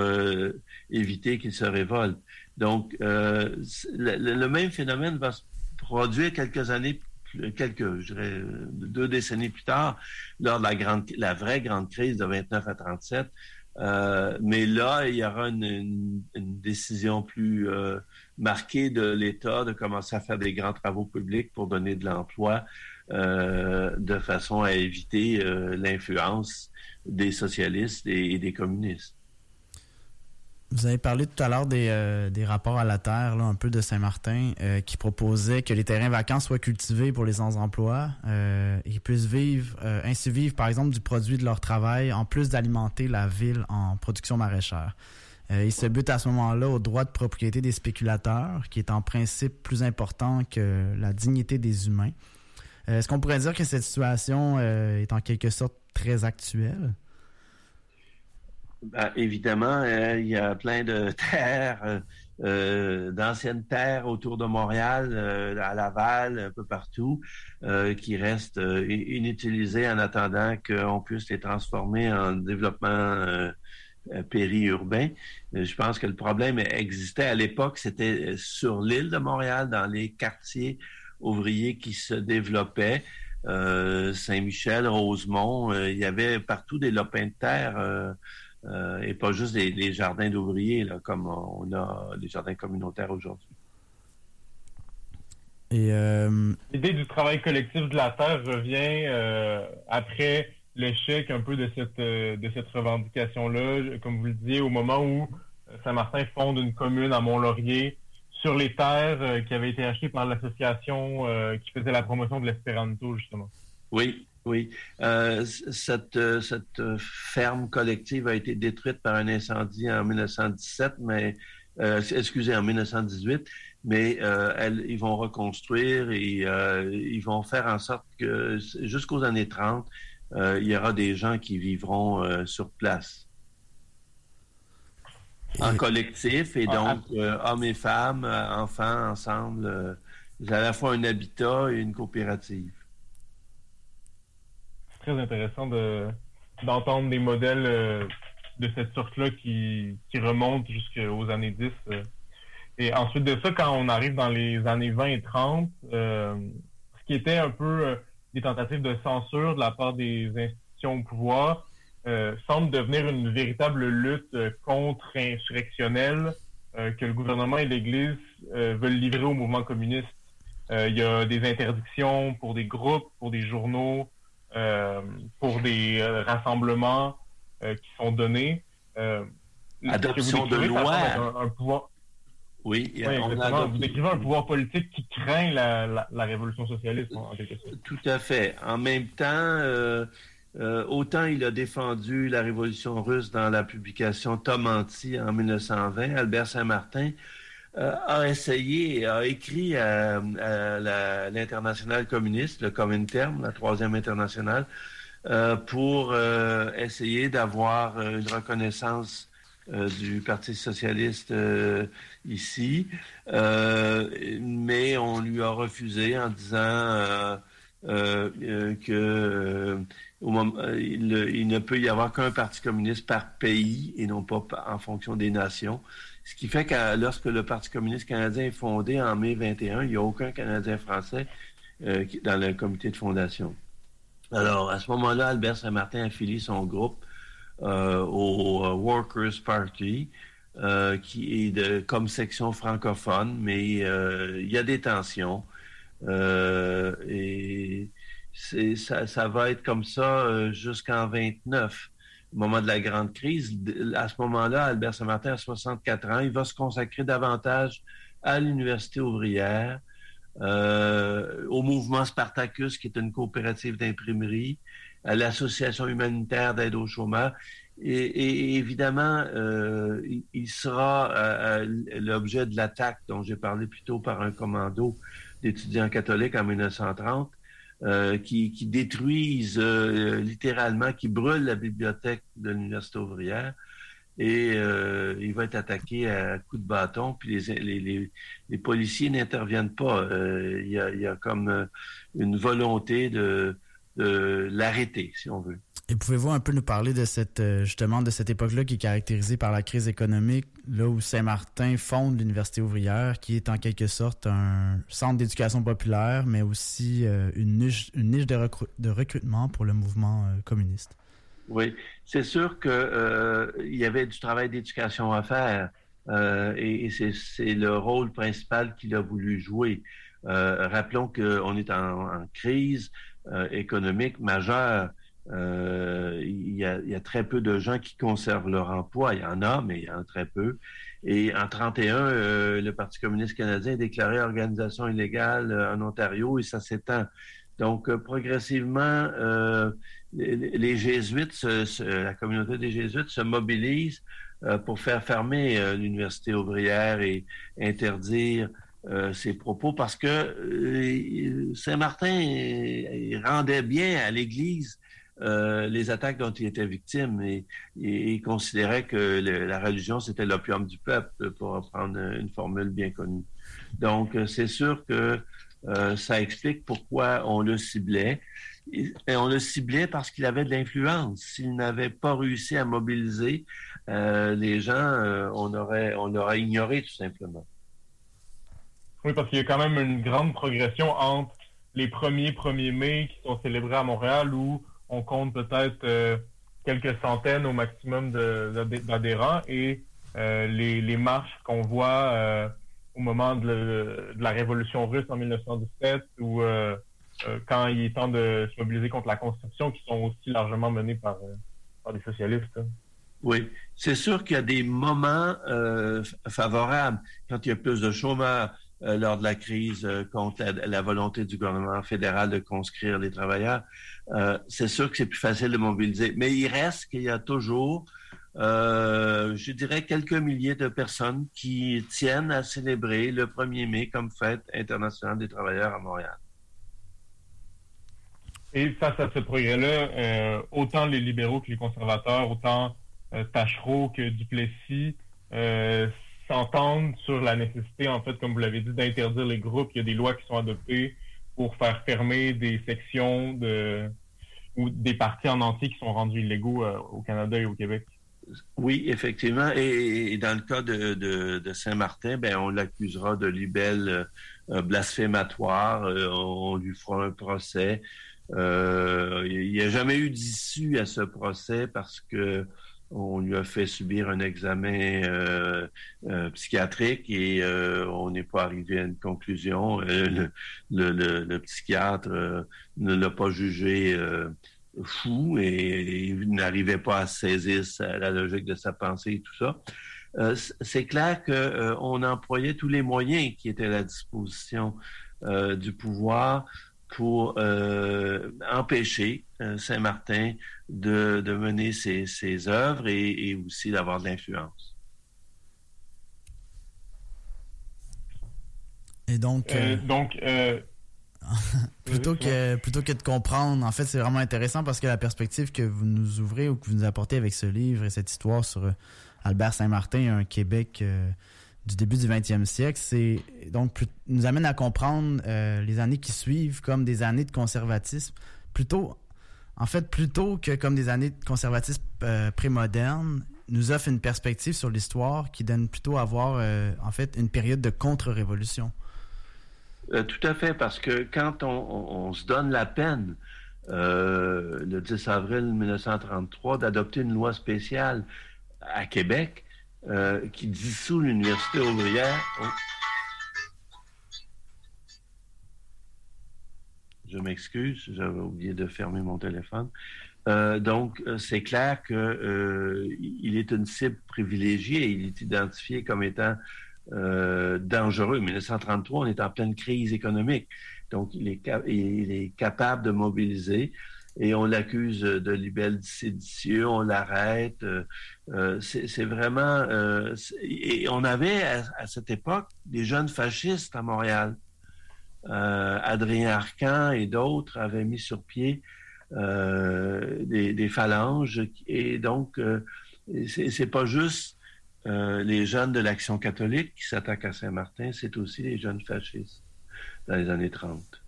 éviter qu'ils se révoltent. Donc, le, même phénomène va se produire quelques années, quelques, je dirais, deux décennies plus tard, lors de la grande, la vraie grande crise de 29 à 37. Euh, mais là, il y aura une, décision plus euh, marquée de l'État de commencer à faire des grands travaux publics pour donner de l'emploi de façon à éviter l'influence des socialistes et des communistes. Vous avez parlé tout à l'heure des, euh, des, rapports à la terre, là, un peu de Saint-Martin, euh, qui proposait que les terrains vacants soient cultivés pour les sans-emploi euh, et puissent vivre, euh, ainsi vivre, par exemple, du produit de leur travail, en plus d'alimenter la ville en production maraîchère. il se bute à ce moment-là au droit de propriété des spéculateurs, qui est en principe plus important que la dignité des humains. Est-ce qu'on pourrait dire que cette situation est en quelque sorte très actuelle? Ben, évidemment, euh, il y a plein de terres, euh, euh, d'anciennes terres autour de Montréal, à Laval, un peu partout, qui restent inutilisées en attendant qu'on puisse les transformer en développement périurbain. Je pense que le problème existait à l'époque, c'était sur l'île de Montréal, dans les quartiers ouvriers qui se développaient. Saint-Michel, Rosemont, il y avait partout des lopins de terre euh, et pas juste des, jardins d'ouvriers, comme on a des jardins communautaires aujourd'hui. Et euh, L'idée du travail collectif de la terre revient euh, après l'échec un peu de cette, de cette revendication-là, comme vous le disiez, au moment où Saint-Martin fonde une commune à Mont-Laurier sur les terres qui avaient été achetées par l'association qui faisait la promotion de l'espéranto, justement. Oui, Oui, euh, cette, euh, cette ferme collective a été détruite par un incendie en 1917, mais euh, excusez, en 1918, mais euh, elles, ils vont reconstruire et euh, ils vont faire en sorte que jusqu'aux années 30, euh, il y aura des gens qui vivront euh, sur place. En collectif, et Ah, donc euh, hommes et femmes, euh, enfants, ensemble, euh, à la fois un habitat et une coopérative. Très intéressant de d'entendre des modèles euh, de cette sorte-là qui, qui remontent jusqu'aux années 10. euh. Et ensuite de ça, quand on arrive dans les années 20 et 30, euh, ce qui était un peu des tentatives de censure de la part des institutions au pouvoir semble devenir une véritable lutte contre-insurrectionnelle que le gouvernement et l'Église veulent livrer au mouvement communiste. Il y a des interdictions pour des groupes, pour des journaux, pour des euh, rassemblements euh, qui sont donnés. Euh, Adoption de décrivez, loi. Un, un pouvoir, Oui, on a adopté- Vous décrivez un pouvoir politique qui craint la, la, la révolution socialiste, en, quelque sorte. Tout à fait. En même temps, euh, euh, autant il a défendu la révolution russe dans la publication Tom Anti en 1920, Albert Saint-Martin euh, a essayé, a écrit à, à la- l'internationale communiste, le Comintern, la troisième internationale, euh, pour euh, essayer d'avoir euh, une reconnaissance euh, du Parti socialiste euh, ici, Euh, mais on lui a refusé en disant euh, euh, euh, que euh, euh, il, ne peut y avoir qu'un parti communiste par pays et non pas pa- en fonction des nations. Ce qui fait que lorsque le Parti communiste canadien est fondé en mai 21, il n'y a aucun Canadien français euh, dans le comité de fondation. Alors, à ce moment-là, Albert Saint-Martin affilie son groupe euh, au euh, Workers' Party, euh, qui est de, comme section francophone, mais euh, il y a des tensions. Euh, et ça, ça va être comme ça jusqu'en 29, au moment de la grande crise. À ce moment-là, Albert Saint-Martin a 64 ans. Il va se consacrer davantage à l'université ouvrière, euh, au mouvement Spartacus, qui est une coopérative d'imprimerie, à l'association humanitaire d'aide aux chômeurs. Et, évidemment, euh, il, sera euh, l'objet de l'attaque dont j'ai parlé plus tôt par un commando d'étudiants catholiques en 1930, euh, qui, qui détruisent euh, littéralement, qui brûlent la bibliothèque de l'Université ouvrière. Et euh, il va être attaqué à coups de bâton, puis les, les, les, les policiers n'interviennent pas. Euh, il, y a, y a comme euh, une volonté de l'arrêter, si on veut. Et pouvez-vous un peu nous parler de cette euh, justement de cette époque-là qui est caractérisée par la crise économique, là où Saint-Martin fonde l'Université ouvrière, qui est en quelque sorte un centre d'éducation populaire, mais aussi euh, une niche, une niche de, recru- de recrutement pour le mouvement euh, communiste? Oui, c'est sûr que euh, il y avait du travail d'éducation à faire euh, et, et c'est, le rôle principal qu'il a voulu jouer. Euh, rappelons qu'on est en, en crise économique majeure. Euh, il, y a, y a très peu de gens qui conservent leur emploi. Il y en a, mais il y en a très peu. Et en 31, euh, le Parti communiste canadien est déclaré organisation illégale euh, en Ontario et ça s'étend. Donc, euh, progressivement, euh, les, jésuites, la communauté des jésuites se mobilise euh, pour faire fermer euh, l'université ouvrière et interdire euh, ses propos parce que euh, Saint-Martin euh, rendait bien à l'Église euh, les attaques dont il était victime et, et il considérait que la religion c'était l'opium du peuple pour reprendre une formule bien connue. Donc c'est sûr que ça explique pourquoi on le ciblait. Et on le ciblait parce qu'il avait de l'influence. S'il n'avait pas réussi à mobiliser les gens, on aurait on l'aurait ignoré tout simplement. Oui, parce qu'il y a quand même une grande progression entre les premiers 1er mai qui sont célébrés à Montréal où on compte peut-être euh, quelques centaines au maximum d'adhérents et euh, les, les marches qu'on voit euh, au moment de, la révolution russe en 1917 ou quand il est temps de se mobiliser contre la Constitution qui sont aussi largement menées par, par des socialistes. Oui, c'est sûr qu'il y a des moments favorables quand il y a plus de chômeurs. Lors de la crise contre la, volonté du gouvernement fédéral de conscrire les travailleurs. c'est sûr que c'est plus facile de mobiliser, mais il reste qu'il y a toujours je dirais quelques milliers de personnes qui tiennent à célébrer le 1er mai comme fête internationale des travailleurs à Montréal. Et face à ce progrès-là, euh, autant les libéraux que les conservateurs, autant euh, Tachereau que Duplessis euh, s'entendent sur la nécessité, en fait, comme vous l'avez dit, d'interdire les groupes. Il y a des lois qui sont adoptées pour faire fermer des sections ou des partis en entier qui sont rendus illégaux euh, au Canada et au Québec. Oui, effectivement. Et, dans le cas de, Saint-Martin, ben, on l'accusera de libelle blasphématoire. on lui fera un procès. Euh, il n'y a jamais eu d'issue à ce procès parce que on lui a fait subir un examen euh, euh, psychiatrique et on n'est pas arrivé à une conclusion. Le, le, psychiatre ne l'a pas jugé fou et, il n'arrivait pas à saisir la logique de sa pensée et tout ça. c'est clair qu'on employait tous les moyens qui étaient à la disposition du pouvoir pour euh, empêcher euh, Saint-Martin de, de, mener ses, ses œuvres et, et aussi d'avoir de l'influence. Et donc, euh, donc plutôt que plutôt que de comprendre, en fait, c'est vraiment intéressant parce que la perspective que vous nous ouvrez ou que vous nous apportez avec ce livre et cette histoire sur Albert Saint-Martin, un Québec du début du 20e siècle, c'est donc nous amène à comprendre euh, les années qui suivent comme des années de conservatisme, plutôt en fait plutôt que comme des années de conservatisme euh, prémoderne, nous offre une perspective sur l'histoire qui donne plutôt à voir euh, en fait une période de contre-révolution. tout à fait, parce que quand on, se donne la peine le 10 avril 1933 d'adopter une loi spéciale à Québec, euh, qui dissout l'Université ouvrière. Je m'excuse, j'avais oublié de fermer mon téléphone. Euh, donc, euh, c'est clair que il est une cible privilégiée. Il est identifié comme étant dangereux. 1933, on est en pleine crise économique. Donc, il est, il est capable de mobiliser et on l'accuse de libelle séditieux, on l'arrête. Euh, euh, c'est vraiment... Euh, et on avait à, cette époque des jeunes fascistes à Montréal. Adrien Arcan et d'autres avaient mis sur pied des, phalanges et donc c'est pas juste les jeunes de l'Action catholique qui s'attaquent à Saint-Martin, c'est aussi les jeunes fascistes dans les années 30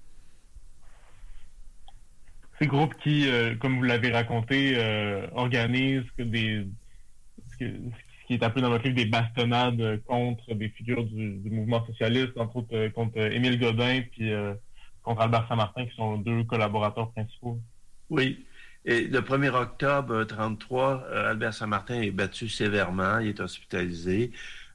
ces groupes qui, euh, comme vous l'avez raconté, euh, organisent des, ce qui est appelé dans votre livre des bastonnades contre des figures du, mouvement socialiste, entre autres euh, contre Émile Godin puis contre Albert Saint-Martin, qui sont deux collaborateurs principaux. Oui. Et le 1er octobre 33, Albert Saint-Martin est battu sévèrement, il est hospitalisé.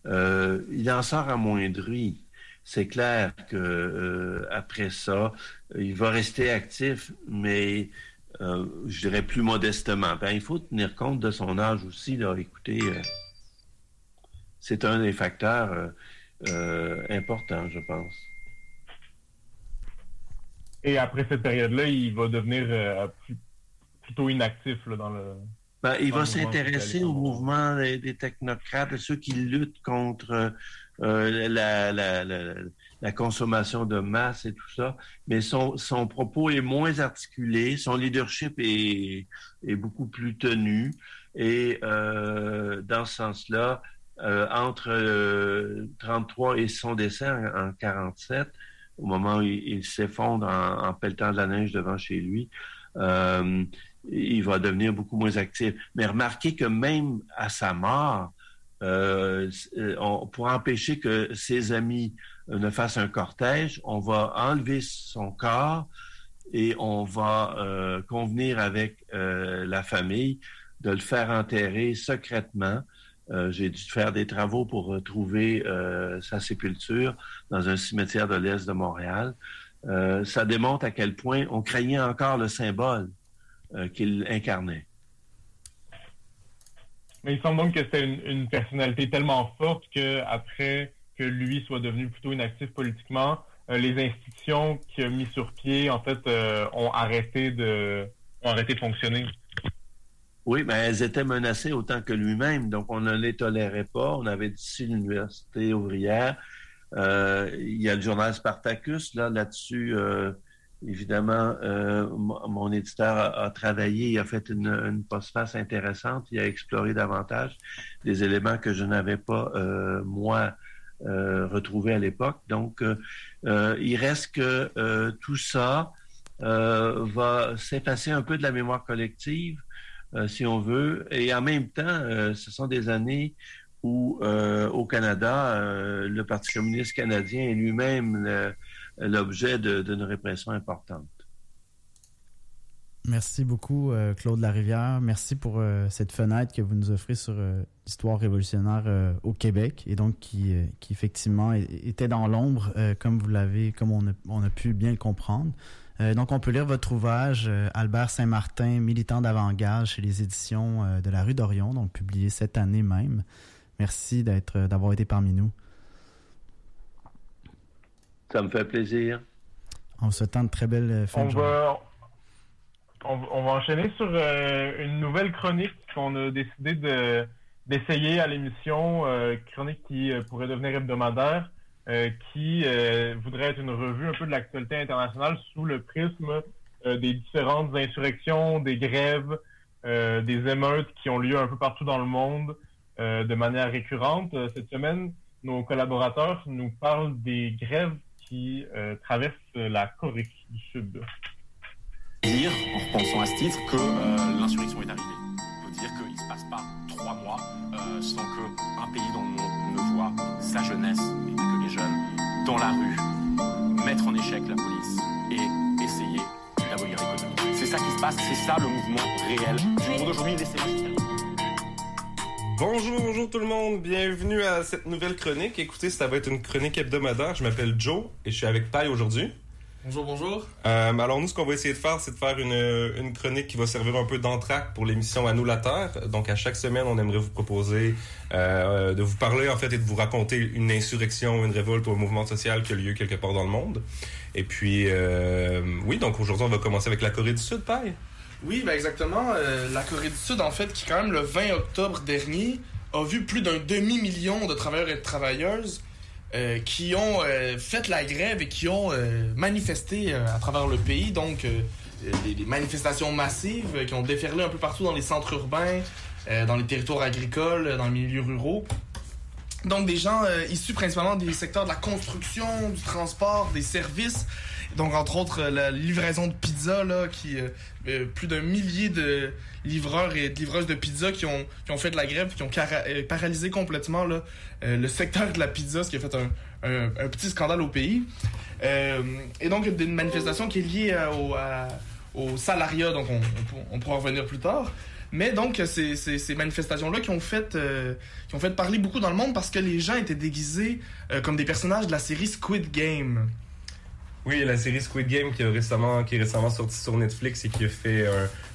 il en sort amoindri c'est clair que euh, après ça, il va rester actif, mais euh, je dirais plus modestement. Ben, il faut tenir compte de son âge aussi. Là. Écoutez, euh, c'est un des facteurs importants, je pense. Et après cette période-là, il va devenir plutôt inactif dans le. Ben, il va s'intéresser au mouvement des, des, technocrates, ceux qui luttent contre euh, la, la, la, consommation de masse et tout ça, mais son, son propos est moins articulé, son leadership est, est beaucoup plus tenu, et euh, dans ce sens-là, euh, entre 33 et son décès en, 47, au moment où il, s'effondre en, en, pelletant de la neige devant chez lui, il va devenir beaucoup moins actif. Mais remarquez que même à sa mort, euh, pour empêcher que ses amis euh, ne fassent un cortège, on va enlever son corps et on va euh, convenir avec la famille de le faire enterrer secrètement. J'ai dû faire des travaux pour trouver sa sépulture dans un cimetière de l'Est de Montréal. ça démontre à quel point on craignait encore le symbole qu'il incarnait. Mais il semble donc que c'était une, personnalité tellement forte qu'après que lui soit devenu plutôt inactif politiquement, les institutions qu'il a mis sur pied, en fait, ont arrêté de ont arrêté de fonctionner. Oui, mais elles étaient menacées autant que lui-même, donc on ne les tolérait pas. On avait d'ici l'université ouvrière. Euh, il y a le journal Spartacus, là, là-dessus, euh, évidemment, euh, mon éditeur a, travaillé, il a fait une, une postface intéressante, il a exploré davantage des éléments que je n'avais pas, moi, retrouvés à l'époque. Donc, il reste que tout ça va s'effacer un peu de la mémoire collective euh, si on veut. Et en même temps, euh, ce sont des années où, euh, au Canada, le Parti communiste canadien est lui-même l'objet d'une répression importante. Merci beaucoup, Claude Larivière. Merci pour cette fenêtre que vous nous offrez sur l'histoire révolutionnaire au Québec et donc qui, qui effectivement était dans l'ombre, comme vous l'avez, comme on a, on a, pu bien le comprendre. Euh, donc, on peut lire votre ouvrage euh, Albert Saint-Martin, militant d'avant-garde chez les éditions euh, de la rue d'Orion, donc publié cette année même. Merci d'être, d'avoir été parmi nous. Ça me fait plaisir. En vous souhaitant de très belles fins on va, on, va enchaîner sur une nouvelle chronique qu'on a décidé de, d'essayer à l'émission, chronique qui pourrait devenir hebdomadaire. Euh, qui euh, voudrait être une revue un peu de l'actualité internationale sous le prisme euh, des différentes insurrections, des grèves, des émeutes qui ont lieu un peu partout dans le monde de manière récurrente. Cette semaine, nos collaborateurs nous parlent des grèves qui traversent la Corée du Sud. Dire, en repensant à ce titre, que l'insurrection est arrivée. On peut dire qu'il ne se passe pas trois mois sans qu'un pays dans le monde ne voit sa jeunesse jeunes dans la rue, mettre en échec la police et essayer d'abolir l'économie. C'est ça qui se passe, c'est ça le mouvement réel du monde aujourd'hui. Bonjour, bonjour tout le monde, bienvenue à cette nouvelle chronique. Écoutez, ça va être une chronique hebdomadaire. Je m'appelle Joe et je suis avec Paille aujourd'hui. Bonjour, bonjour. Euh, alors nous, ce qu'on va essayer de faire, c'est de faire une, une, chronique qui va servir un peu d'entraque pour l'émission À nous la Terre. Donc à chaque semaine, on aimerait vous proposer euh, de vous parler en fait et de vous raconter une insurrection, une révolte ou un mouvement social qui a lieu quelque part dans le monde. Et puis, euh, oui, donc aujourd'hui, on va commencer avec la Corée du Sud, pareil. Oui, ben exactement. La Corée du Sud, en fait, qui quand même le 20 octobre dernier a vu plus d'un demi-million de travailleurs et de travailleuses euh, qui ont euh, fait la grève et qui ont euh, manifesté à travers le pays. Donc, des, manifestations massives qui ont déferlé un peu partout dans les centres urbains, dans les territoires agricoles, dans les milieux ruraux. Donc, des gens issus principalement des secteurs de la construction, du transport, des services. Donc, entre autres, la livraison de pizza, là, qui plus d'un millier de livreurs et livreuses de pizza qui ont, qui ont fait de la grève, qui ont euh, paralysé complètement euh, le secteur de la pizza, ce qui a fait un, un, petit scandale au pays. Euh, et donc, une manifestation qui est liée au, au salariat, donc on, pourra revenir plus tard. Mais donc, c'est ces manifestations-là qui ont fait qui ont fait parler beaucoup dans le monde parce que les gens étaient déguisés comme des personnages de la série Squid Game. Oui, la série Squid Game qui, récemment, qui est récemment sortie sur Netflix et qui a fait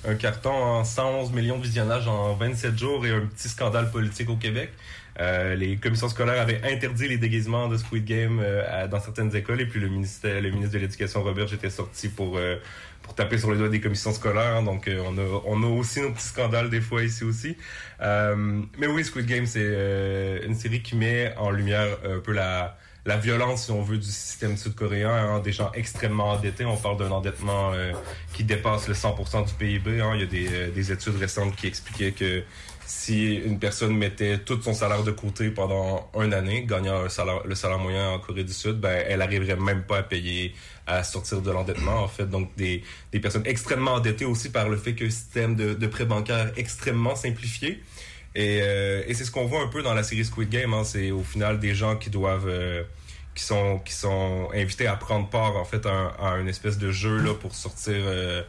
un, carton en 111 millions de visionnages en 27 jours et un petit scandale politique au Québec. Euh, les commissions scolaires avaient interdit les déguisements de Squid Game euh, dans certaines écoles et puis le ministère, le ministre de l'Éducation Robert était sorti pour euh, pour taper sur les doigts des commissions scolaires. Donc on a on a aussi nos petits scandales des fois ici aussi. mais oui, Squid Game c'est une série qui met en lumière un peu la la violence, si on veut, du système sud-coréen, hein, des gens extrêmement endettés. On parle d'un endettement euh, qui dépasse le 100% du PIB. Hein. Il y a des, euh, des, études récentes qui expliquaient que si une personne mettait tout son salaire de côté pendant une année, gagnant un salaire, le salaire moyen en Corée du Sud, ben elle arriverait même pas à payer, à sortir de l'endettement. En fait, donc des, des personnes extrêmement endettées aussi par le fait que système de, de prêt bancaire extrêmement simplifié. Et, euh, et c'est ce qu'on voit un peu dans la série Squid Game. Hein. C'est au final des gens qui doivent qui sont qui sont invités à prendre part en fait à, un, une espèce de jeu là pour sortir euh,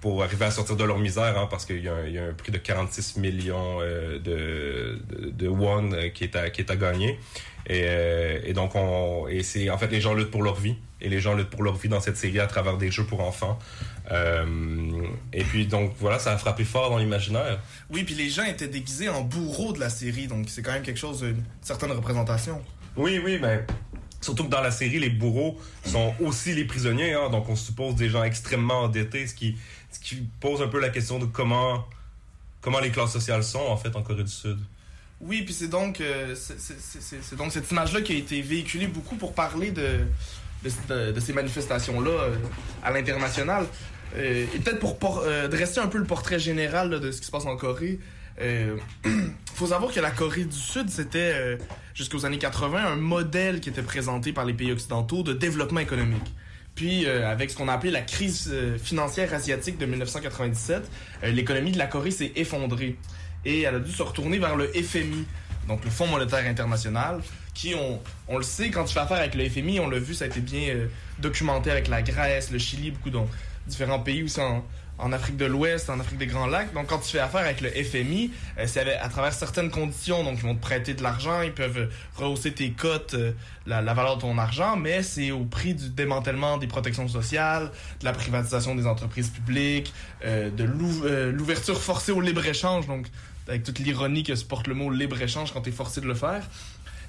pour arriver à sortir de leur misère hein, parce qu'il y, a un prix de 46 millions euh, de, de, de won euh, qui est à qui est à gagner et, et donc on et c'est en fait les gens luttent pour leur vie. Et les gens luttent pour leur vie dans cette série à travers des jeux pour enfants. Et puis donc voilà ça a frappé fort dans l'imaginaire. Oui puis les gens étaient déguisés en bourreaux de la série. Donc c'est quand même quelque chose une certaine représentation. Oui, oui, mais surtout que dans la série, les bourreaux sont aussi les prisonniers, hein, donc on suppose des gens extrêmement endettés, ce qui, ce qui pose un peu la question de comment, comment les classes sociales sont en fait en Corée du Sud. Oui, puis c'est donc, euh, c'est- donc cette image-là qui a été véhiculée beaucoup pour parler de, de, de- ces manifestations-là euh, à l'international. Euh, et peut-être pour euh, dresser un peu le portrait général de ce qui se passe en Corée. Faut savoir que la Corée du Sud, c'était jusqu'aux années 80 un modèle qui était présenté par les pays occidentaux de développement économique. Puis, avec ce qu'on a appelé la crise financière asiatique de 1997, euh, l'économie de la Corée s'est effondrée et elle a dû se retourner vers le FMI, donc le Fonds monétaire international, qui, on, le sait, quand tu fais affaire avec le FMI, on l'a vu, ça a été bien euh, documenté avec la Grèce, le Chili, beaucoup de différents pays aussi en, en Afrique de l'Ouest, en Afrique des Grands Lacs. Donc, quand tu fais affaire avec le FMI, euh, c'est à travers certaines conditions. Donc, ils vont te prêter de l'argent, ils peuvent rehausser tes cotes, euh, la, la valeur de ton argent, mais c'est au prix du démantèlement des protections sociales, de la privatisation des entreprises publiques, euh, de euh, l'ouverture forcée au libre-échange, donc avec toute l'ironie que supporte le mot libre-échange quand tu es forcé de le faire.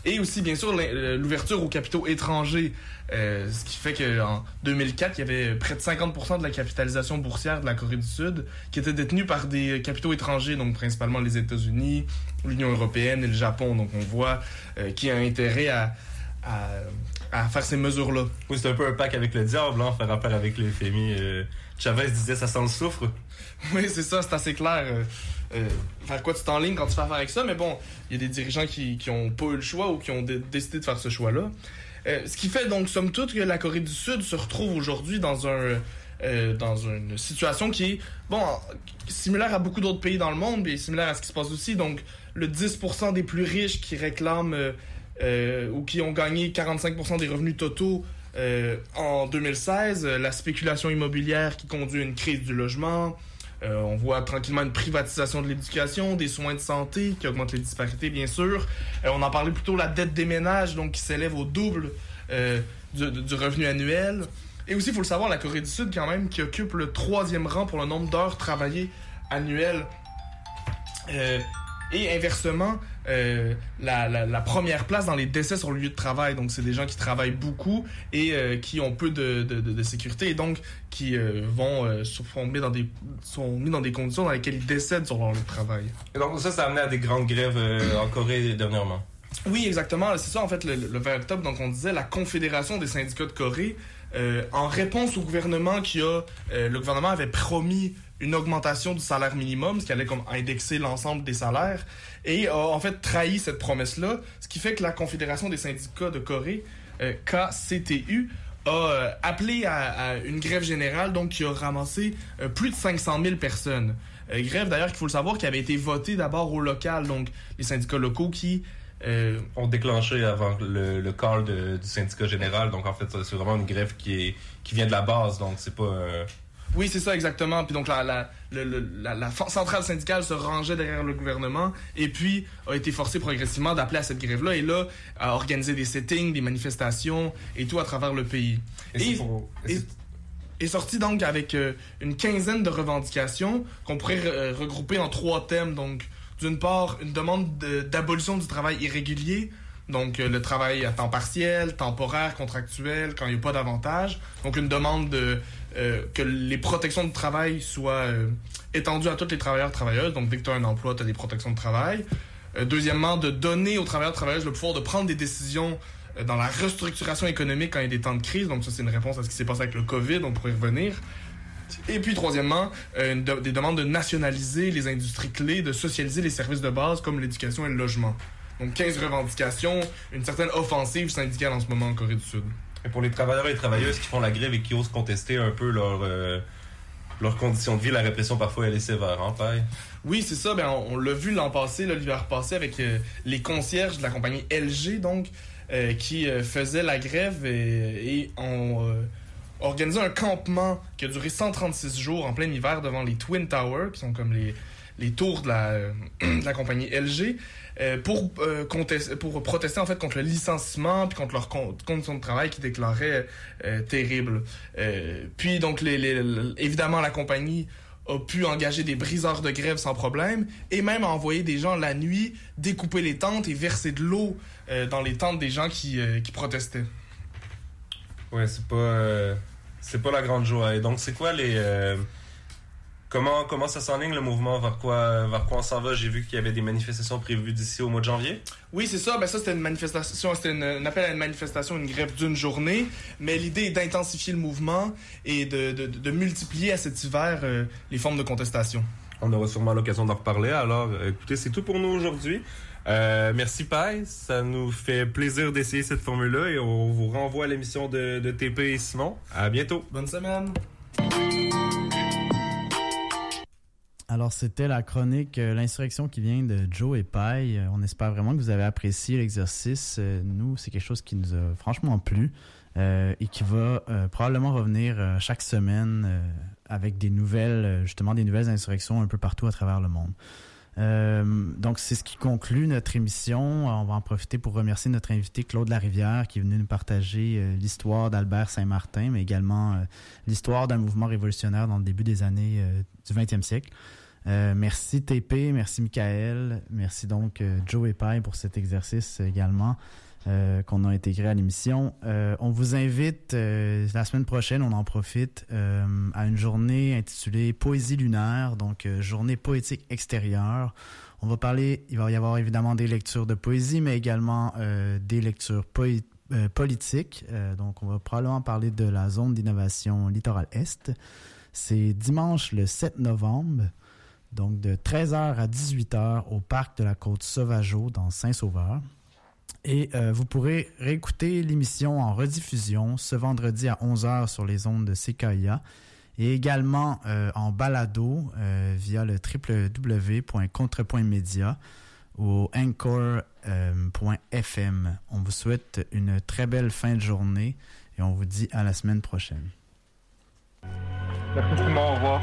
Et aussi, bien sûr, euh, l'ouverture aux capitaux étrangers, euh, ce qui fait qu'en 2004, il y avait près de 50% de la capitalisation boursière de la Corée du Sud qui était détenue par des capitaux étrangers, donc principalement les États-Unis, l'Union européenne et le Japon. Donc on voit euh, qui a intérêt à, à, à faire ces mesures-là. Oui, c'est un peu un pack avec le diable, hein, faire affaire avec le FMI. euh, Chavez disait ça sent le soufre. Oui, c'est ça, c'est assez clair. euh, euh, faire quoi tu t'enlignes quand tu fais affaire avec ça, mais bon, il y a des dirigeants qui, qui ont pas eu le choix ou qui ont dé- décidé de faire ce choix-là. Euh, ce qui fait donc, somme toute, que la Corée du Sud se retrouve aujourd'hui dans un euh, dans une situation qui est, bon, similaire à beaucoup d'autres pays dans le monde, mais similaire à ce qui se passe aussi. Donc, le 10% des plus riches qui réclament euh, euh, ou qui ont gagné 45% des revenus totaux euh, en 2016, euh, la spéculation immobilière qui conduit à une crise du logement, euh, on voit tranquillement une privatisation de l'éducation, des soins de santé qui augmentent les disparités, bien sûr. On en parlait plutôt la dette des ménages, donc qui s'élève au double du, du revenu annuel. Et aussi, il faut le savoir, la Corée du Sud, quand même, qui occupe le troisième rang pour le nombre d'heures travaillées annuelles. Et inversement, euh, la, la- la première place dans les décès sur le lieu de travail. Donc, c'est des gens qui travaillent beaucoup et euh, qui ont peu de, de- de- de sécurité et donc qui euh, vont sont mis, dans des, sont mis dans des conditions dans lesquelles ils décèdent sur leur lieu de travail. Et donc ça, ça a amené à des grandes grèves en Corée dernièrement. Oui, exactement. C'est ça, en fait, le, le 20 octobre, donc on disait la Confédération des syndicats de Corée, euh, en réponse au gouvernement qui a... euh, le gouvernement avait promis une augmentation du salaire minimum, ce qui allait comme indexer l'ensemble des salaires, et a en fait trahi cette promesse-là, ce qui fait que la Confédération des syndicats de Corée, euh, KCTU, a euh, appelé à, une grève générale, donc qui a ramassé euh, plus de 500 000 personnes. Grève d'ailleurs qu'il faut le savoir qui avait été votée d'abord au local, donc les syndicats locaux qui ont déclenché avant le, le call du syndicat général. Donc en fait, c'est vraiment une grève qui, est, qui vient de la base. Donc c'est pas. Oui, c'est ça exactement. Puis donc la, la, le- le- la, la fa- centrale syndicale se rangeait derrière le gouvernement et puis a été forcée progressivement d'appeler à cette grève-là et là à organiser des sittings, des manifestations et tout à travers le pays. Et pour- est sorti donc avec euh, une quinzaine de revendications qu'on pourrait euh, regrouper en trois thèmes. Donc, d'une part, une demande de- d'abolition du travail irrégulier, donc euh, le travail à temps partiel, temporaire, contractuel, quand il n'y a pas d'avantage. Donc, une demande de, euh, que les protections de travail soient euh, étendues à tous les travailleurs travailleuses. Donc, dès que tu as un emploi, tu as des protections de travail. Euh, deuxièmement, de donner aux travailleurs travailleuses le pouvoir de prendre des décisions dans la restructuration économique quand il y a des temps de crise. Donc ça, c'est une réponse à ce qui s'est passé avec le COVID, on pourrait y revenir. Et puis, troisièmement, des demandes de nationaliser les industries clés, de socialiser les services de base comme l'éducation et le logement. Donc 15 revendications, une certaine offensive syndicale en ce moment en Corée du Sud. Et pour les travailleurs et travailleuses qui font la grève et qui osent contester un peu leur, euh, leurs conditions de vie, la répression parfois elle est sévère, hein, pareil? Oui, c'est ça. Ben, on, l'a vu l'an passé, l'hiver passé, avec euh, les concierges de la compagnie LG, donc, euh, qui faisaient la grève et, ont organisé un campement qui a duré 136 jours en plein hiver devant les Twin Towers, qui sont comme les, les tours de la, compagnie LG, pour, euh, contester- pour protester en fait contre le licenciement puis contre leurs con- conditions de travail qui déclaraient euh, terribles. Euh, puis donc évidemment la compagnie a pu engager des briseurs de grève sans problème et même a envoyé des gens la nuit découper les tentes et verser de l'eau euh, dans les tentes des gens qui, euh, protestaient. Ouais, c'est pas euh, c'est pas la grande joie. Et donc c'est quoi les euh, comment comment ça s'enligne le mouvement? Vers quoi vers quoi on s'en va? J'ai vu qu'il y avait des manifestations prévues d'ici au mois de janvier. Oui, c'est ça. Ben ça, c'était une manifestation, c'était un appel à une manifestation, une grève d'une journée. Mais l'idée est d'intensifier le mouvement et de, de, de multiplier à cet hiver euh, les formes de contestation. On aura sûrement l'occasion d'en reparler. Alors, euh, écoutez, c'est tout pour nous aujourd'hui. Euh, merci Pai, ça nous fait plaisir d'essayer cette formule-là et on vous renvoie à l'émission de, de TP et Simon. À bientôt. Bonne semaine. Alors, c'était la chronique euh, L'insurrection qui vient de Joe et Pai. Euh, on espère vraiment que vous avez apprécié l'exercice. Euh, nous, c'est quelque chose qui nous a franchement plu et qui va probablement revenir chaque semaine avec des nouvelles, justement, des nouvelles insurrections un peu partout à travers le monde. Donc, c'est ce qui conclut notre émission. On va en profiter pour remercier notre invité Claude Larivière qui est venu nous partager l'histoire d'Albert Saint-Martin, mais également l'histoire d'un mouvement révolutionnaire dans le début des années du 20e siècle. Euh, merci TP, merci Michael, merci donc euh, Joe et Pai pour cet exercice également euh, qu'on a intégré à l'émission. On vous invite la semaine prochaine, on en profite, à une journée intitulée Poésie lunaire, donc journée poétique extérieure. On va parler, il va y avoir évidemment des lectures de poésie, mais également des lectures poé- politiques. Euh, donc on va probablement parler de la zone d'innovation littoral Est. C'est dimanche le 7 novembre. Donc de 13h à 18h au parc de la côte Sauvageau dans Saint-Sauveur. Et euh, vous pourrez réécouter l'émission en rediffusion ce vendredi à 11h sur les ondes de CKIA et également euh, en balado euh, via le www.contre.media ou anchor.fm. On vous souhaite une très belle fin de journée et on vous dit à la semaine prochaine. Merci au revoir.